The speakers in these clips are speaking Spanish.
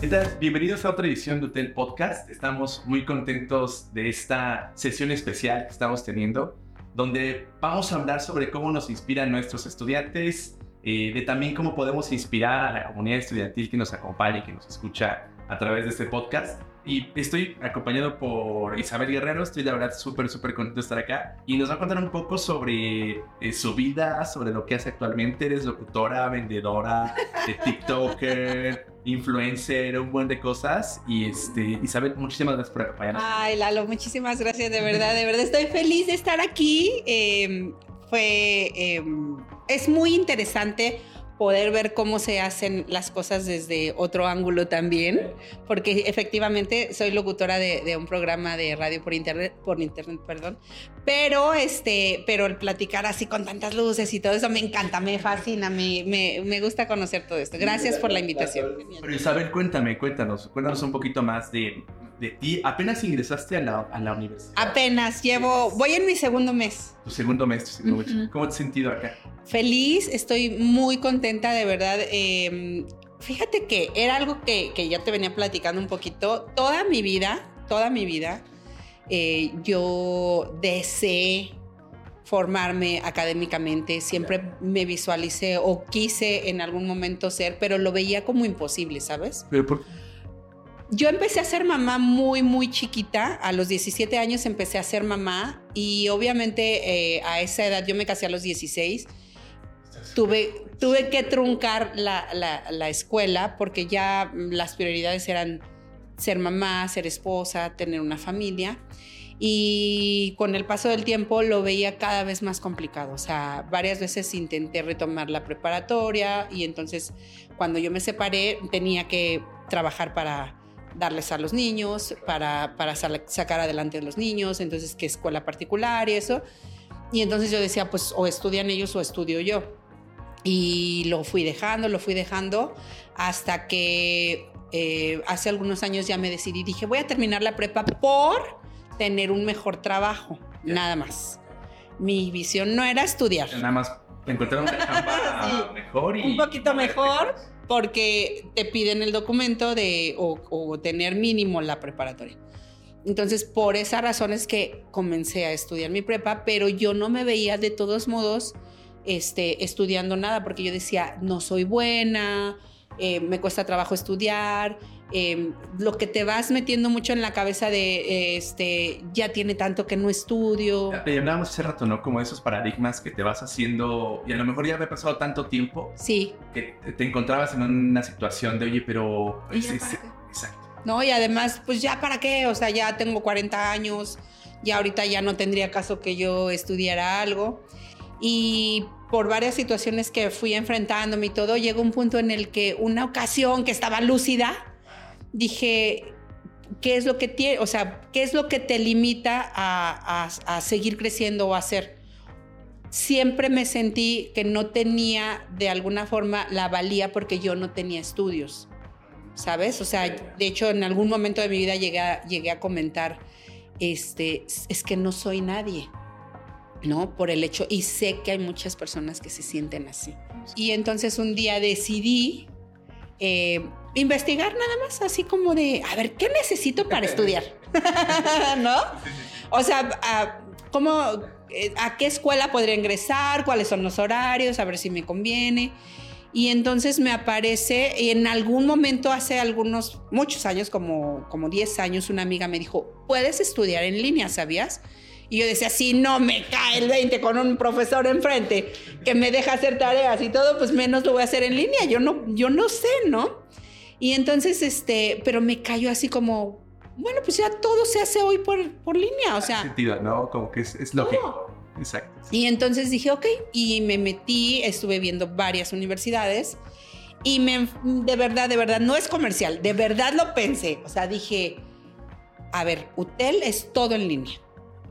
¿Qué? Bienvenidos a otra edición de Hotel Podcast. Estamos muy contentos de esta sesión especial que estamos teniendo, donde vamos a hablar sobre cómo nos inspiran nuestros estudiantes, eh, de también cómo podemos inspirar a la comunidad estudiantil que nos acompaña y que nos escucha a través de este podcast. Y estoy acompañado por Isabel Guerrero, estoy la verdad súper, súper contento de estar acá. Y nos va a contar un poco sobre eh, su vida, sobre lo que hace actualmente. Eres locutora, vendedora, de TikToker, influencer, un buen de cosas. Y este, Isabel, muchísimas gracias por acompañarnos. Ay, Lalo, muchísimas gracias, de verdad, de verdad. Estoy feliz de estar aquí. Eh, fue, eh, es muy interesante poder ver cómo se hacen las cosas desde otro ángulo también, porque efectivamente soy locutora de, un programa de radio por internet, por internet, perdón, pero este, pero el platicar así con tantas luces y todo eso me encanta, me fascina, me, me, me gusta conocer todo esto. Gracias por la invitación. Pero Isabel, cuéntame, cuéntanos, cuéntanos un poquito más de, de ti. ¿Apenas ingresaste a la, a la universidad? Apenas, llevo, voy en mi segundo mes. Tu segundo mes, tu segundo mes. ¿Cómo te has sentido acá? Feliz, estoy muy contenta, de verdad. Eh, fíjate que era algo que, que, ya te venía platicando un poquito. Toda mi vida, toda mi vida, eh, yo deseé formarme académicamente, siempre me visualicé o quise en algún momento ser, pero lo veía como imposible, ¿sabes? ¿Pero por qué? Yo empecé a ser mamá muy, muy chiquita. A los 17 años empecé a ser mamá y obviamente eh, a esa edad yo me casé a los 16. Tuve, tuve que truncar la, la, la, escuela porque ya las prioridades eran ser mamá, ser esposa, tener una familia. Y con el paso del tiempo lo veía cada vez más complicado. O sea, varias veces intenté retomar la preparatoria y entonces cuando yo me separé tenía que trabajar para darles a los niños, para, para sacar adelante a los niños, entonces qué escuela particular y eso. Y entonces yo decía, pues o estudian ellos o estudio yo. Y lo fui dejando, lo fui dejando, hasta que eh, hace algunos años ya me decidí, dije, voy a terminar la prepa por tener un mejor trabajo, nada más. Mi visión no era estudiar. Nada más encontrar una chamba mejor y... Un poquito mejor porque te piden el documento de o, tener mínimo la preparatoria. Entonces, por esa razón es que comencé a estudiar mi prepa, pero yo no me veía de todos modos este, estudiando nada, porque yo decía, no soy buena, eh, me cuesta trabajo estudiar, eh, lo que te vas metiendo mucho en la cabeza de, este, ya tiene tanto que no estudio. Te hablábamos hace rato, ¿no? Como esos paradigmas que te vas haciendo, y a lo mejor ya había pasado tanto tiempo. Sí. Que te encontrabas en una situación de, oye, pero... Pues, exacto. No, y además, pues ya para qué, o sea, ya tengo 40 años, ya ahorita ya no tendría caso que yo estudiara algo. Y por varias situaciones que fui enfrentándome y todo, llegó un punto en el que una ocasión que estaba lúcida, dije, ¿qué es lo que tiene, o sea, qué es lo que te limita a, a, seguir creciendo o a hacer? Siempre me sentí que no tenía de alguna forma la valía porque yo no tenía estudios, ¿sabes? O sea, de hecho en algún momento de mi vida llegué a, llegué a comentar, este, es que no soy nadie. ¿no? Por el hecho, y sé que hay muchas personas que se sienten así. Y entonces un día decidí eh, investigar nada más, así como de, a ver, ¿qué necesito para estudiar? ¿No? O sea, a, ¿cómo, eh, ¿a qué escuela podría ingresar? ¿Cuáles son los horarios? A ver si me conviene. Y entonces me aparece, en algún momento hace algunos, muchos años, como, como 10 años, una amiga me dijo, puedes estudiar en línea, ¿sabías? Y yo decía, si no me cae el 20 con un profesor enfrente que me deja hacer tareas y todo, pues menos lo voy a hacer en línea. Yo no, yo no sé, ¿no? Y entonces, este, pero me cayó así como, bueno, pues ya todo se hace hoy por, por línea, o sea. sentido, ¿no? Como que es, es lógico. Exacto. Y entonces dije, ok, y me metí, estuve viendo varias universidades y me, de verdad, de verdad, no es comercial, de verdad lo pensé. O sea, dije, a ver, UTEL es todo en línea.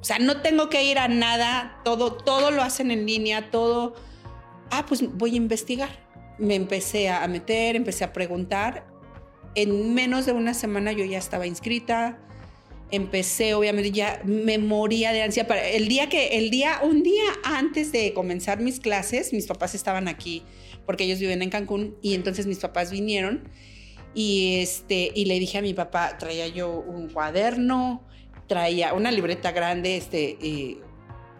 O sea, no tengo que ir a nada, todo, todo lo hacen en línea, todo. Ah, pues voy a investigar. Me empecé a meter, empecé a preguntar. En menos de una semana yo ya estaba inscrita. Empecé, obviamente, ya me moría de ansia. Para el día que, el día, un día antes de comenzar mis clases, mis papás estaban aquí porque ellos viven en Cancún y entonces mis papás vinieron Y, este, y le dije a mi papá, traía yo un cuaderno, traía una libreta grande este, eh,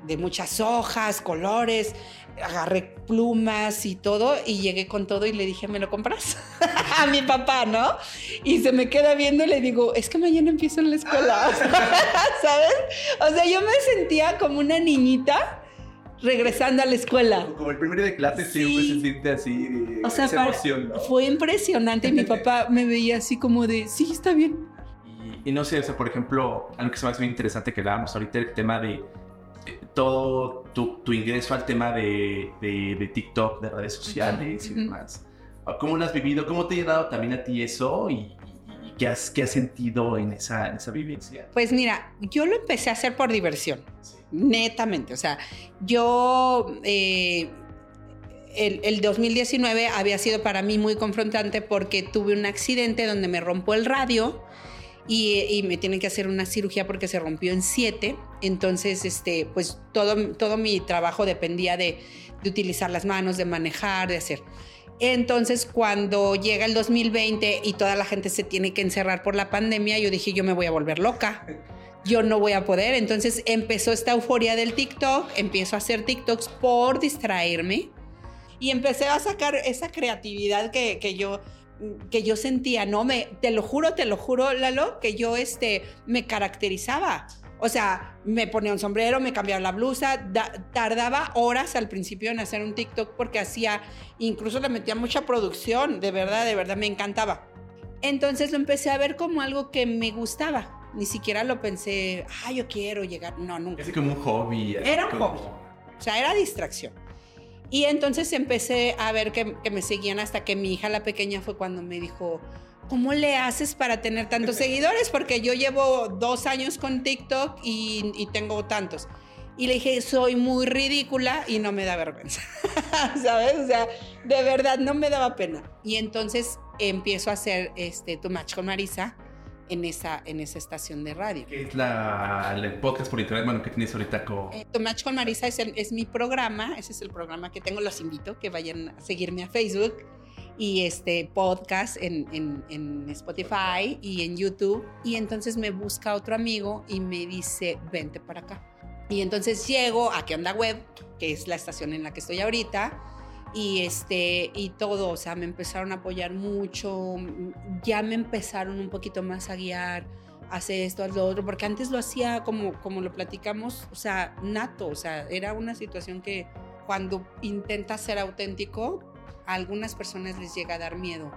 de muchas hojas, colores, agarré plumas y todo y llegué con todo y le dije, ¿me lo compras? a mi papá, ¿no? Y se me queda viendo y le digo, es que mañana empiezo en la escuela, ¿sabes? O sea, yo me sentía como una niñita regresando a la escuela. Como el primer de clase siempre se siente así, o sea, fue impresionante y mi papá me veía así como de, sí, está bien. Y, no sé, o sea, por ejemplo, algo que se me hace muy interesante que hablábamos ahorita, el tema de todo tu, ingreso al tema de, de, TikTok, de redes sociales y demás. ¿Cómo lo has vivido? ¿Cómo te ha llegado también a ti eso? ¿Y, qué, has, qué has sentido en esa, en esa vivencia? Pues mira, yo lo empecé a hacer por diversión, netamente. O sea, yo... Eh, el, el, 2019 había sido para mí muy confrontante porque tuve un accidente donde me rompo el radio y, me tienen que hacer una cirugía porque se rompió en siete. Entonces, este, pues todo, todo mi trabajo dependía de, de utilizar las manos, de manejar, de hacer. Entonces, cuando llega el 2020 y toda la gente se tiene que encerrar por la pandemia, yo dije, yo me voy a volver loca. Yo no voy a poder. Entonces empezó esta euforia del TikTok, empiezo a hacer TikToks por distraerme y empecé a sacar esa creatividad que, que yo que yo sentía, no me, te lo juro, te lo juro, Lalo, que yo este, me caracterizaba. O sea, me ponía un sombrero, me cambiaba la blusa, tardaba horas al principio en hacer un TikTok porque hacía, incluso le metía mucha producción, de verdad, de verdad me encantaba. Entonces lo empecé a ver como algo que me gustaba. Ni siquiera lo pensé, ah, yo quiero llegar. No, nunca. Es como un hobby. Era un hobby. O sea, era distracción. Y entonces empecé a ver que, me seguían hasta que mi hija la pequeña fue cuando me dijo, ¿cómo le haces para tener tantos seguidores? Porque yo llevo dos años con TikTok y, tengo tantos. Y le dije, soy muy ridícula y no me da vergüenza, ¿sabes? O sea, de verdad no me daba pena. Y entonces empiezo a hacer este, Tu Match con Marisa en esa, en esa estación de radio. ¿Qué es la, el podcast por internet bueno, que tienes ahorita con...? Eh, Match con Marisa es, es mi programa, ese es el programa que tengo, los invito que vayan a seguirme a Facebook y este podcast en, en, en, Spotify y en YouTube. Y entonces me busca otro amigo y me dice, vente para acá. Y entonces llego a Que Onda Web, que es la estación en la que estoy ahorita y este y todo, o sea, me empezaron a apoyar mucho, ya me empezaron un poquito más a guiar, hace esto, haz lo otro, porque antes lo hacía como como lo platicamos, o sea, nato, o sea, era una situación que cuando intentas ser auténtico, a algunas personas les llega a dar miedo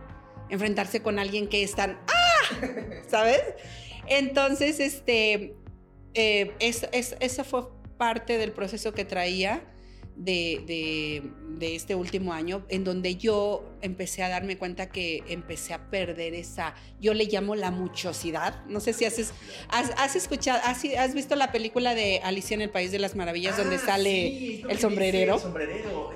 enfrentarse con alguien que es tan ¡ah! ¿sabes? Entonces, este, eh, es, es, fue parte del proceso que traía de, de, este último año, en donde yo empecé a darme cuenta que empecé a perder esa, yo le llamo la muchosidad. No sé si has, has, escuchado, has, has, visto la película de Alicia en el País de las Maravillas, donde ah, sale el sombrerero.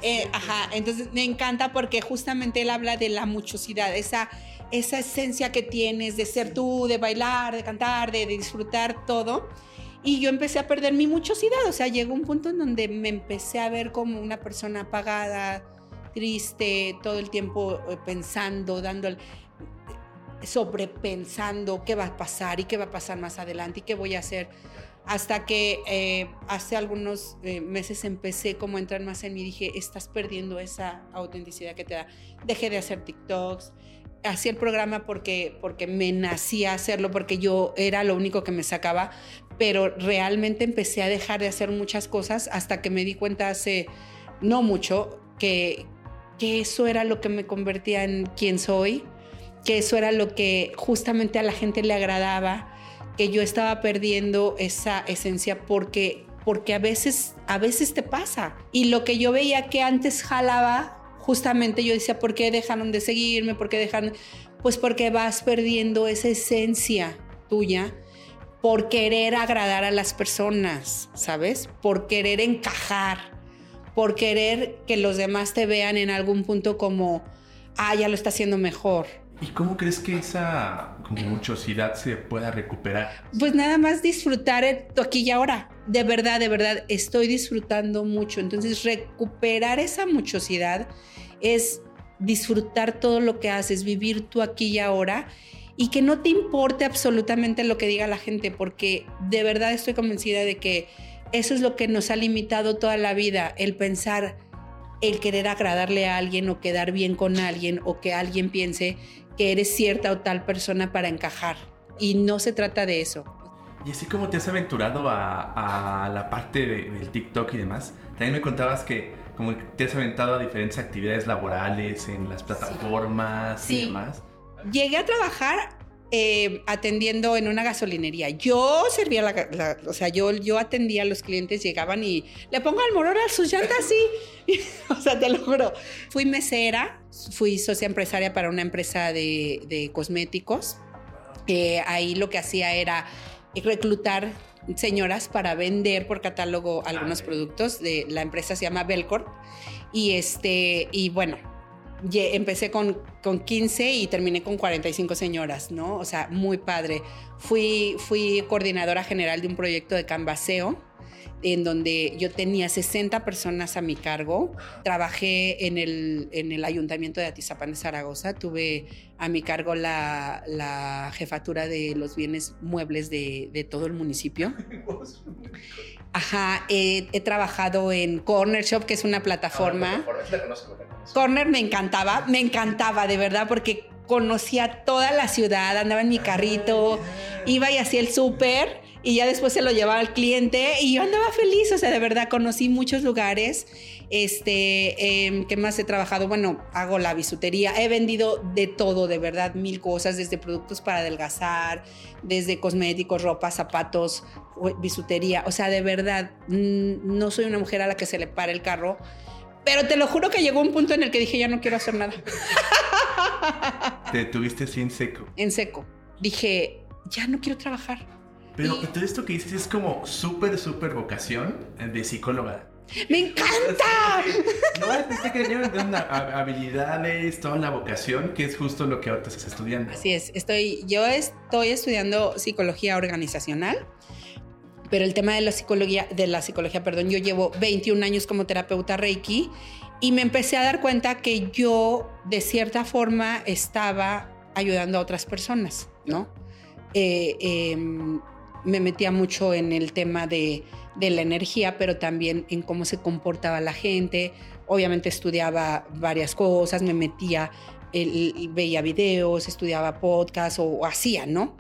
Eh, ajá, entonces me encanta porque justamente él habla de la muchosidad, esa, esa esencia que tienes de ser tú, de bailar, de cantar, de disfrutar todo y yo empecé a perder mi muchosidad, o sea, llegó un punto en donde me empecé a ver como una persona apagada, triste, todo el tiempo eh, pensando, dando sobrepensando qué va a pasar y qué va a pasar más adelante y qué voy a hacer. Hasta que eh, hace algunos eh, meses empecé como a entrar más en mí, dije, estás perdiendo esa autenticidad que te da. Dejé de hacer TikToks, hacía el programa porque, porque me nacía hacerlo, porque yo era lo único que me sacaba, pero realmente empecé a dejar de hacer muchas cosas hasta que me di cuenta hace no mucho que, que eso era lo que me convertía en quien soy, que eso era lo que justamente a la gente le agradaba, que yo estaba perdiendo esa esencia porque porque a veces a veces te pasa y lo que yo veía que antes jalaba justamente yo decía, ¿por qué dejaron de seguirme? ¿Por qué dejaron? Pues porque vas perdiendo esa esencia tuya por querer agradar a las personas, ¿sabes? Por querer encajar, por querer que los demás te vean en algún punto como, ah, ya lo está haciendo mejor. ¿Y cómo crees que esa muchosidad se pueda recuperar? Pues nada más disfrutar aquí y ahora. De verdad, de verdad, estoy disfrutando mucho. Entonces, recuperar esa muchosidad es disfrutar todo lo que haces, vivir tú aquí y ahora y que no te importe absolutamente lo que diga la gente, porque de verdad estoy convencida de que eso es lo que nos ha limitado toda la vida, el pensar, el querer agradarle a alguien o quedar bien con alguien o que alguien piense que eres cierta o tal persona para encajar. Y no se trata de eso. Y así como te has aventurado a, la parte del TikTok y demás, también me contabas que como te has aventado a diferentes actividades laborales en las plataformas y demás. Llegué a trabajar eh, atendiendo en una gasolinería. Yo servía la, o sea, yo, yo atendía a los clientes, llegaban y le pongo al morón a sus llantas así. o sea, te lo juro. Fui mesera, fui socia empresaria para una empresa de, cosméticos. Eh, ahí lo que hacía era reclutar señoras para vender por catálogo algunos productos. De, la empresa se llama Belcorp. Y, este, y bueno, empecé con, con 15 y terminé con 45 señoras, ¿no? O sea, muy padre. Fui, fui coordinadora general de un proyecto de canvaseo en donde yo tenía 60 personas a mi cargo. Trabajé en el, en el ayuntamiento de Atizapán de Zaragoza. Tuve a mi cargo la, la jefatura de los bienes muebles de, de todo el municipio. Ajá, he trabajado en Corner Shop, que es una plataforma. Corner me encantaba, me encantaba de verdad, porque conocía toda la ciudad, andaba en mi carrito, iba y hacía el súper y ya después se lo llevaba al cliente y yo andaba feliz, o sea, de verdad conocí muchos lugares. Este, em, ¿qué más he trabajado? Bueno, hago la bisutería, he vendido de todo, de verdad, mil cosas, desde productos para adelgazar, desde cosméticos, ropa, zapatos, bisutería, o sea, de verdad, no soy una mujer a la que se le para el carro, pero te lo juro que llegó un punto en el que dije, ya no quiero hacer nada. ¿Te tuviste así en seco? En seco. Dije, ya no quiero trabajar pero todo esto que dices es como súper, súper vocación de psicóloga. ¡Me encanta! no, es que de una habilidades, toda la vocación, que es justo lo que ahorita estás estudiando. Así es, estoy, yo estoy estudiando psicología organizacional, pero el tema de la psicología, de la psicología, perdón, yo llevo 21 años como terapeuta Reiki y me empecé a dar cuenta que yo, de cierta forma, estaba ayudando a otras personas, ¿no? Eh, em, me metía mucho en el tema de, la energía, pero también en cómo se comportaba la gente. Obviamente estudiaba varias cosas, me metía, veía videos, estudiaba podcasts o, hacía, ¿no?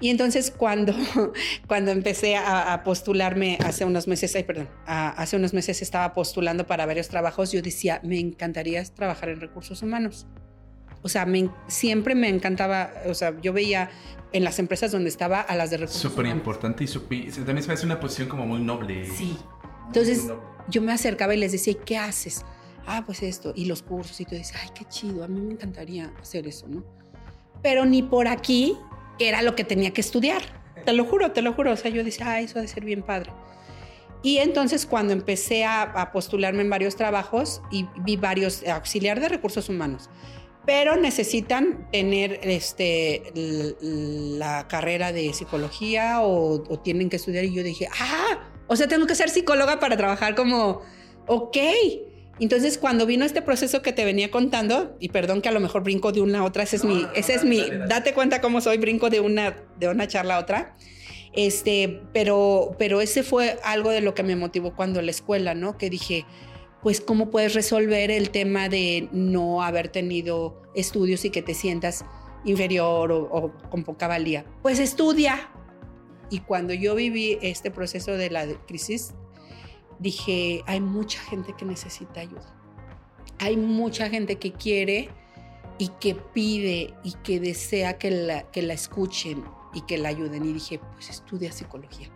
Y entonces cuando, cuando empecé a, postularme hace unos meses, ay, perdón, hace unos meses estaba postulando para varios trabajos, yo decía, me encantaría trabajar en recursos humanos. O sea, siempre me encantaba, o sea, yo veía en las empresas donde estaba a las de recursos Súper importante y también se me hace una posición como muy noble. Sí. Entonces yo me acercaba y les decía, ¿qué haces? Ah, pues esto, y los cursos, y tú dices, ay, qué chido, a mí me encantaría hacer eso, ¿no? Pero ni por aquí, que era lo que tenía que estudiar. Te lo juro, te lo juro. O sea, yo decía, ah, eso ha de ser bien padre. Y entonces cuando empecé a, postularme en varios trabajos y vi varios auxiliar de recursos humanos, pero necesitan tener este, la carrera de psicología o, tienen que estudiar. Y yo dije, ah, o sea, tengo que ser psicóloga para trabajar como, ok. Entonces, cuando vino este proceso que te venía contando, y perdón que a lo mejor brinco de una a otra, ese es mi, ese es mi, date cuenta cómo soy, brinco de una, de una charla a otra. Este, pero, pero ese fue algo de lo que me motivó cuando la escuela, ¿no? Que dije, pues cómo puedes resolver el tema de no haber tenido estudios y que te sientas inferior o, con poca valía. Pues estudia. Y cuando yo viví este proceso de la crisis, dije, hay mucha gente que necesita ayuda. Hay mucha gente que quiere y que pide y que desea que la, que la escuchen y que la ayuden. Y dije, pues estudia psicología.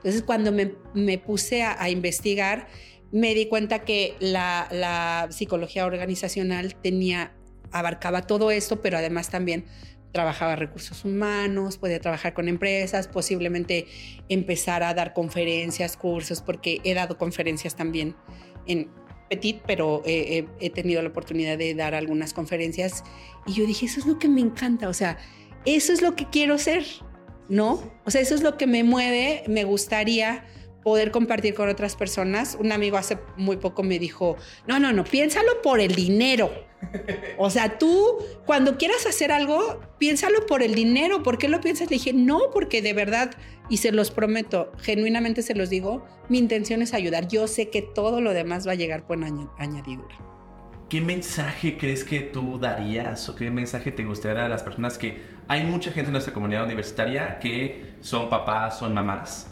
Entonces cuando me, me puse a, investigar, me di cuenta que la, psicología organizacional tenía, abarcaba todo esto, pero además también trabajaba recursos humanos, podía trabajar con empresas, posiblemente empezar a dar conferencias, cursos, porque he dado conferencias también en Petit, pero he tenido la oportunidad de dar algunas conferencias y yo dije, eso es lo que me encanta, o sea, eso es lo que quiero ser, ¿no? O sea, eso es lo que me mueve, me gustaría poder compartir con otras personas. Un amigo hace muy poco me dijo, no, no, no, piénsalo por el dinero. O sea, tú cuando quieras hacer algo, piénsalo por el dinero. ¿Por qué lo piensas? Le dije, no, porque de verdad, y se los prometo, genuinamente se los digo, mi intención es ayudar. Yo sé que todo lo demás va a llegar por añadidura. ¿Qué mensaje crees que tú darías o qué mensaje te gustaría a las personas que hay mucha gente en nuestra comunidad universitaria que son papás, son mamás?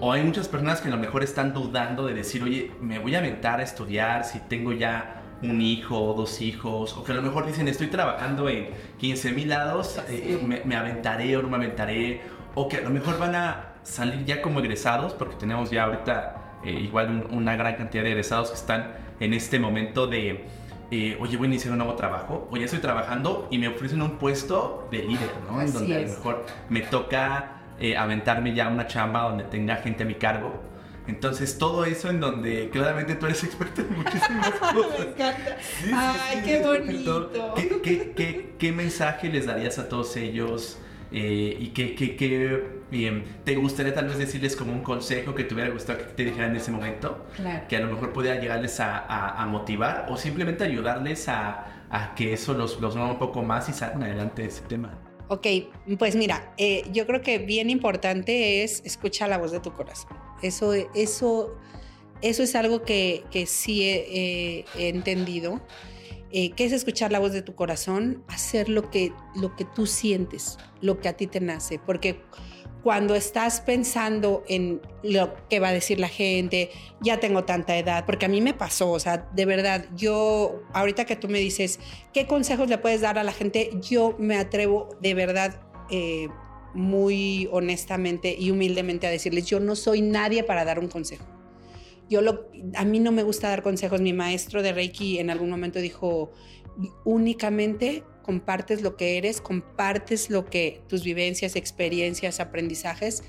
O hay muchas personas que a lo mejor están dudando de decir, oye, me voy a aventar a estudiar si tengo ya un hijo dos hijos, o que a lo mejor dicen, estoy trabajando en 15 mil lados, eh, me, aventaré o no me aventaré, o que a lo mejor van a salir ya como egresados, porque tenemos ya ahorita eh, igual una gran cantidad de egresados que están en este momento de eh, oye, voy a iniciar un nuevo trabajo, o ya estoy trabajando y me ofrecen un puesto de líder, ¿no? en donde a lo mejor me toca eh, aventarme ya una chamba donde tenga gente a mi cargo. Entonces, todo eso en donde claramente tú eres experto en muchísimas cosas. me encanta. Ay, qué bonito. ¿Qué, qué, qué, qué mensaje les darías a todos ellos? Eh, y qué, bien, te gustaría tal vez decirles como un consejo que te hubiera gustado que te dijeran en ese momento, que a lo mejor pudiera llegarles a, motivar o simplemente ayudarles a, que eso los, los mueva un poco más y salgan adelante de ese tema. Ok, pues mira, eh, yo creo que bien importante es escuchar la voz de tu corazón. Eso, eso, eso es algo que, que sí he entendido. Eh, ¿Qué es escuchar la voz de tu corazón? Hacer lo que, lo que tú sientes, lo que a ti te nace. Porque cuando estás pensando en lo que va a decir la gente, ya tengo tanta edad, porque a mí me pasó, o sea, de verdad, yo, ahorita que tú me dices, ¿qué consejos le puedes dar a la gente? Yo me atrevo de verdad. Eh, muy honestamente y humildemente a decirles, yo no soy nadie para dar un consejo yo lo, a mí no me gusta dar consejos. Mi maestro de Reiki en algún momento dijo, únicamente compartes lo que eres, compartes lo que tus vivencias, experiencias, aprendizajes.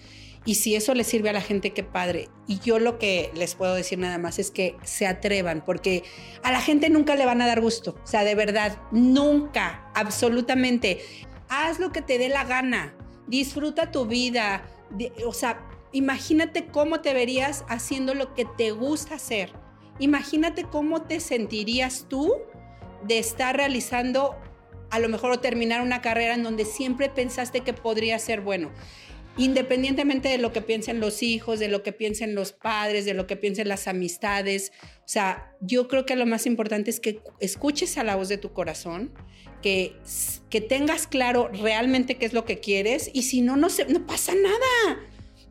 Y si eso le sirve a la gente, qué padre. Y yo lo que les puedo decir nada más es que se atrevan, porque a la gente nunca le van a dar gusto. O sea, de verdad, nunca, absolutamente. Haz lo que te dé la gana. Disfruta tu vida. O sea, Imagínate cómo te verías haciendo lo que te gusta hacer. Imagínate cómo te sentirías tú de estar realizando a lo mejor terminar una carrera en donde siempre pensaste que podría ser bueno. Independientemente de lo que piensen los hijos, de lo que piensen los padres, de lo que piensen las amistades. O sea, yo creo que lo más importante es que escuches a la voz de tu corazón, que, que tengas claro realmente qué es lo que quieres y si no, no, no pasa nada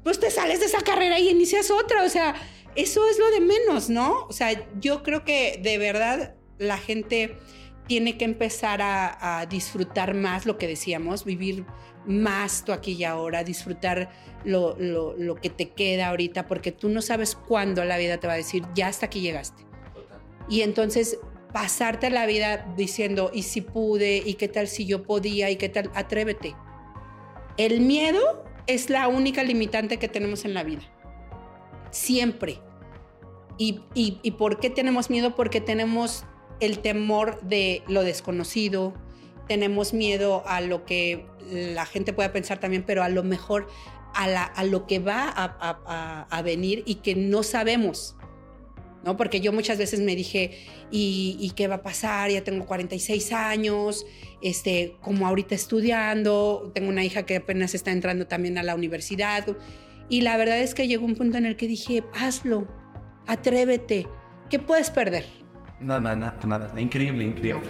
pues te sales de esa carrera y inicias otra. O sea, eso es lo de menos, ¿no? O sea, yo creo que de verdad la gente tiene que empezar a, disfrutar más lo que decíamos, vivir más tú aquí y ahora, disfrutar lo, lo, que te queda ahorita, porque tú no sabes cuándo la vida te va a decir, ya hasta aquí llegaste. Y entonces pasarte la vida diciendo, ¿y si pude? ¿Y qué tal si yo podía? ¿Y qué tal? Atrévete. El miedo es la única limitante que tenemos en la vida. Siempre. ¿Y, y, por qué tenemos miedo? Porque tenemos el temor de lo desconocido, tenemos miedo a lo que la gente pueda pensar también, pero a lo mejor a, lo que va a, a venir y que no sabemos. ¿no? Porque yo muchas veces me dije, ¿y, qué va a pasar? Ya tengo 46 años, este, como ahorita estudiando, tengo una hija que apenas está entrando también a la universidad. Y la verdad es que llegó un punto en el que dije, hazlo, atrévete, ¿qué puedes perder? Nada, nada, nada, increíble, increíble.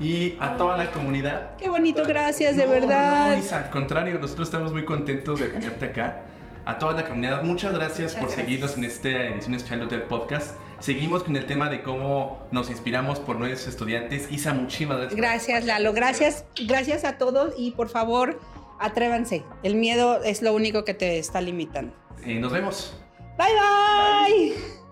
Y a toda la comunidad. Qué bonito, gracias, de verdad. No, al contrario, nosotros estamos muy contentos de tenerte acá a toda la comunidad. Muchas gracias por seguirnos en esta edición especial del podcast. Seguimos con el tema de cómo nos inspiramos por nuestros estudiantes. Isa, muchísimas gracias. Gracias, Lalo. Gracias, gracias a todos y por favor, atrévanse. El miedo es lo único que te está limitando. Eh, nos vemos. bye. bye.